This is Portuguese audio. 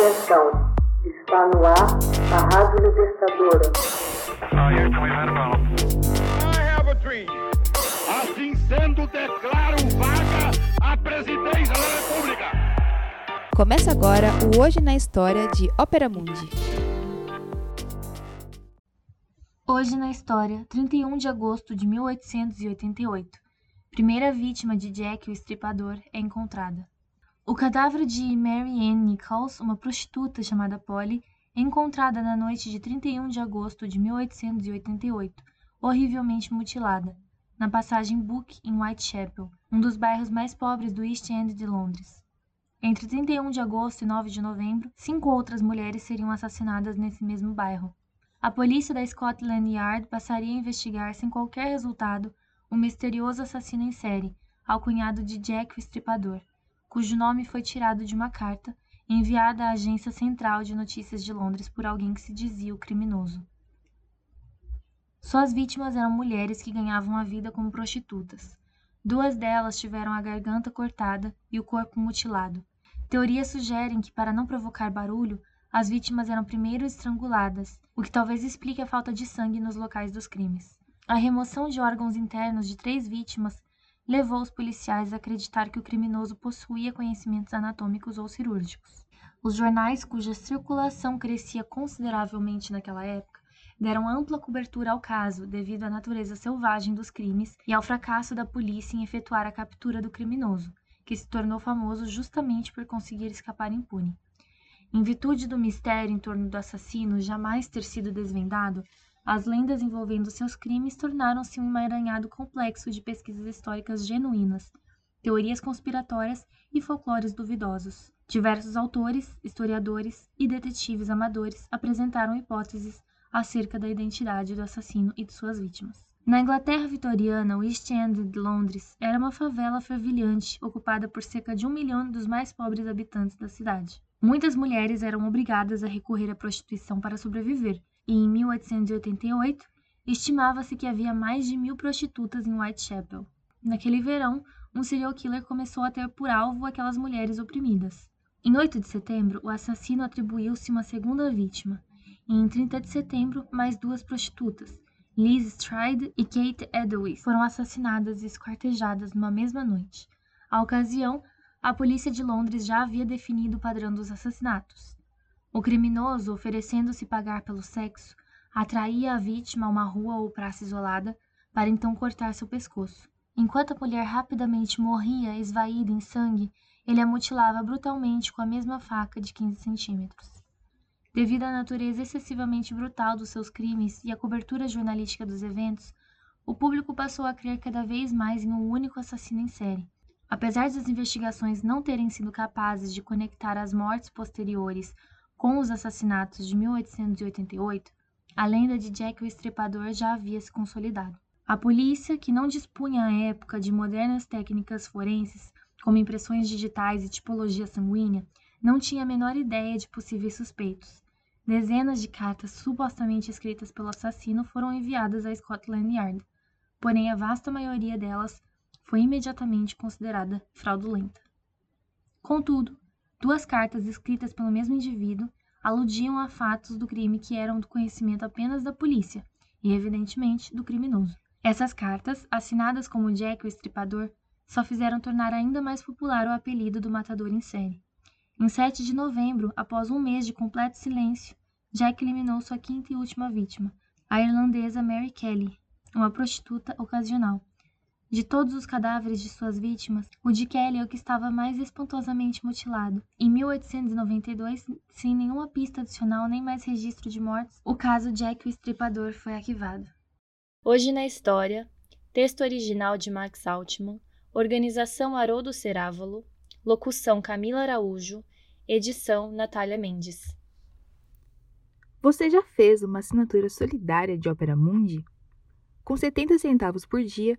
Atenção, está no ar a Rádio Libertadora. Assim sendo, declaro vaga a presidência da República. Começa agora o Hoje na História de Ópera Mundi. Hoje na História, 31 de agosto de 1888. Primeira vítima de Jack o Estripador é encontrada. O cadáver de Mary Ann Nichols, uma prostituta chamada Polly, é encontrada na noite de 31 de agosto de 1888, horrivelmente mutilada, na passagem Book em Whitechapel, um dos bairros mais pobres do East End de Londres. Entre 31 de agosto e 9 de novembro, cinco outras mulheres seriam assassinadas nesse mesmo bairro. A polícia da Scotland Yard passaria a investigar sem qualquer resultado o misterioso assassino em série, alcunhado de Jack o Estripador, cujo nome foi tirado de uma carta enviada à Agência Central de Notícias de Londres por alguém que se dizia o criminoso. Suas vítimas eram mulheres que ganhavam a vida como prostitutas. Duas delas tiveram a garganta cortada e o corpo mutilado. Teorias sugerem que, para não provocar barulho, as vítimas eram primeiro estranguladas, o que talvez explique a falta de sangue nos locais dos crimes. A remoção de órgãos internos de três vítimas levou os policiais a acreditar que o criminoso possuía conhecimentos anatômicos ou cirúrgicos. Os jornais, cuja circulação crescia consideravelmente naquela época, deram ampla cobertura ao caso devido à natureza selvagem dos crimes e ao fracasso da polícia em efetuar a captura do criminoso, que se tornou famoso justamente por conseguir escapar impune. Em virtude do mistério em torno do assassino jamais ter sido desvendado, as lendas envolvendo seus crimes tornaram-se um emaranhado complexo de pesquisas históricas genuínas, teorias conspiratórias e folclores duvidosos. Diversos autores, historiadores e detetives amadores apresentaram hipóteses acerca da identidade do assassino e de suas vítimas. Na Inglaterra vitoriana, o East End de Londres era uma favela fervilhante ocupada por cerca de um milhão dos mais pobres habitantes da cidade. Muitas mulheres eram obrigadas a recorrer à prostituição para sobreviver, e em 1888 estimava-se que havia mais de mil prostitutas em Whitechapel. Naquele verão, um serial killer começou a ter por alvo aquelas mulheres oprimidas. Em 8 de setembro, o assassino atribuiu-se uma segunda vítima, e em 30 de setembro, mais duas prostitutas, Liz Stride e Kate Edelweiss, foram assassinadas e esquartejadas numa mesma noite. À ocasião, a polícia de Londres já havia definido o padrão dos assassinatos. O criminoso, oferecendo-se pagar pelo sexo, atraía a vítima a uma rua ou praça isolada para então cortar seu pescoço. Enquanto a mulher rapidamente morria esvaída em sangue, ele a mutilava brutalmente com a mesma faca de 15 centímetros. Devido à natureza excessivamente brutal dos seus crimes e à cobertura jornalística dos eventos, o público passou a crer cada vez mais em um único assassino em série. Apesar das investigações não terem sido capazes de conectar as mortes posteriores com os assassinatos de 1888, a lenda de Jack o Estripador já havia se consolidado. A polícia, que não dispunha à época de modernas técnicas forenses, como impressões digitais e tipologia sanguínea, não tinha a menor ideia de possíveis suspeitos. Dezenas de cartas supostamente escritas pelo assassino foram enviadas à Scotland Yard, porém a vasta maioria delas foi imediatamente considerada fraudulenta. Contudo, Duas cartas escritas pelo mesmo indivíduo aludiam a fatos do crime que eram do conhecimento apenas da polícia e, evidentemente, do criminoso. Essas cartas, assinadas como Jack o Estripador, só fizeram tornar ainda mais popular o apelido do matador em série. Em 7 de novembro, após um mês de completo silêncio, Jack eliminou sua quinta e última vítima, a irlandesa Mary Kelly, uma prostituta ocasional, de todos os cadáveres de suas vítimas, o de Kelly é o que estava mais espantosamente mutilado. Em 1892, sem nenhuma pista adicional nem mais registro de mortes, o caso Jack o Estripador foi arquivado. Hoje na História, texto original de Max Altman, organização Haroldo Cerávolo, locução Camila Araújo, edição Natália Mendes. Você já fez uma assinatura solidária de Opera Mundi? Com 70 centavos por dia,